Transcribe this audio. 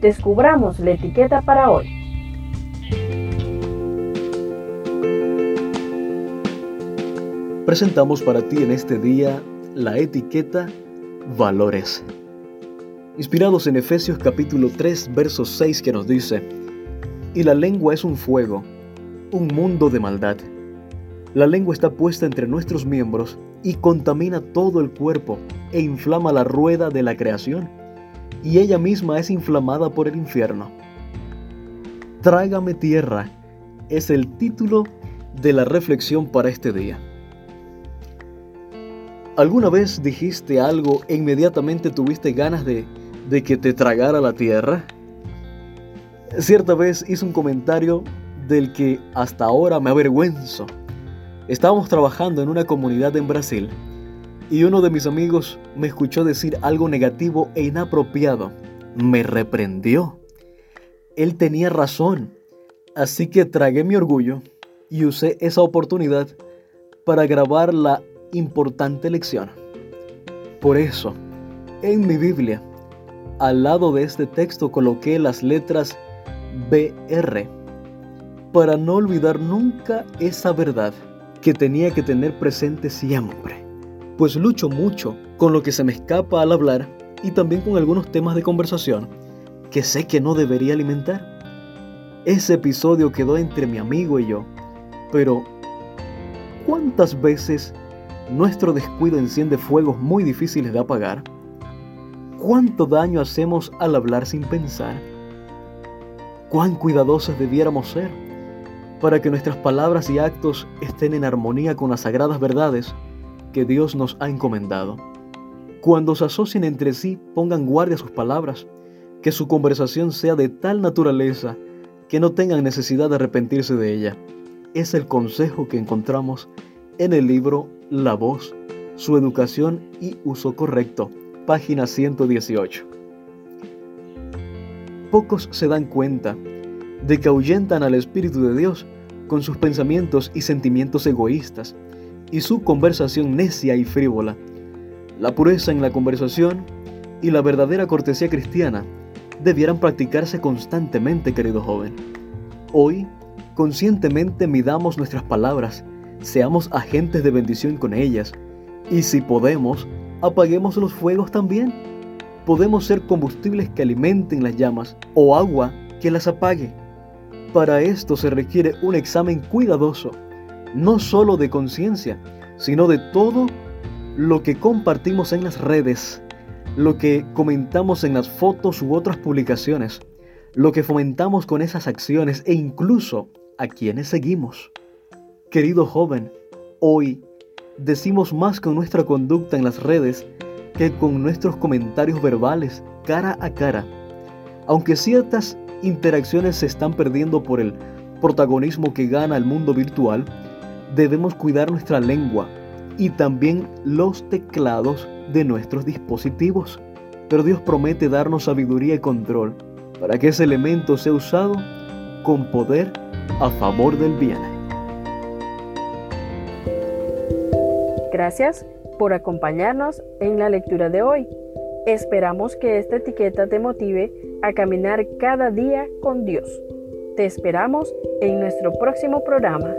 descubramos la etiqueta para hoy. Presentamos para ti en este día la etiqueta Valores. Inspirados en Efesios capítulo 3, verso 6 que nos dice, Y la lengua es un fuego, un mundo de maldad. La lengua está puesta entre nuestros miembros y contamina todo el cuerpo e inflama la rueda de la creación, y ella misma es inflamada por el infierno. Trágame tierra es el título de la reflexión para este día. ¿Alguna vez dijiste algo e inmediatamente tuviste ganas de, de que te tragara la tierra? Cierta vez hice un comentario del que hasta ahora me avergüenzo. Estábamos trabajando en una comunidad en Brasil y uno de mis amigos me escuchó decir algo negativo e inapropiado. Me reprendió. Él tenía razón, así que tragué mi orgullo y usé esa oportunidad para grabar la importante lección. Por eso, en mi Biblia, al lado de este texto coloqué las letras BR, para no olvidar nunca esa verdad que tenía que tener presente siempre, pues lucho mucho con lo que se me escapa al hablar y también con algunos temas de conversación que sé que no debería alimentar. Ese episodio quedó entre mi amigo y yo, pero ¿cuántas veces nuestro descuido enciende fuegos muy difíciles de apagar. ¿Cuánto daño hacemos al hablar sin pensar? ¿Cuán cuidadosos debiéramos ser para que nuestras palabras y actos estén en armonía con las sagradas verdades que Dios nos ha encomendado? Cuando se asocien entre sí, pongan guardia a sus palabras, que su conversación sea de tal naturaleza que no tengan necesidad de arrepentirse de ella. Es el consejo que encontramos en el libro La voz, su educación y uso correcto, página 118. Pocos se dan cuenta de que ahuyentan al Espíritu de Dios con sus pensamientos y sentimientos egoístas y su conversación necia y frívola. La pureza en la conversación y la verdadera cortesía cristiana debieran practicarse constantemente, querido joven. Hoy, conscientemente midamos nuestras palabras seamos agentes de bendición con ellas. Y si podemos, apaguemos los fuegos también. Podemos ser combustibles que alimenten las llamas o agua que las apague. Para esto se requiere un examen cuidadoso, no solo de conciencia, sino de todo lo que compartimos en las redes, lo que comentamos en las fotos u otras publicaciones, lo que fomentamos con esas acciones e incluso a quienes seguimos. Querido joven, hoy decimos más con nuestra conducta en las redes que con nuestros comentarios verbales cara a cara. Aunque ciertas interacciones se están perdiendo por el protagonismo que gana el mundo virtual, debemos cuidar nuestra lengua y también los teclados de nuestros dispositivos. Pero Dios promete darnos sabiduría y control para que ese elemento sea usado con poder a favor del bien. Gracias por acompañarnos en la lectura de hoy. Esperamos que esta etiqueta te motive a caminar cada día con Dios. Te esperamos en nuestro próximo programa.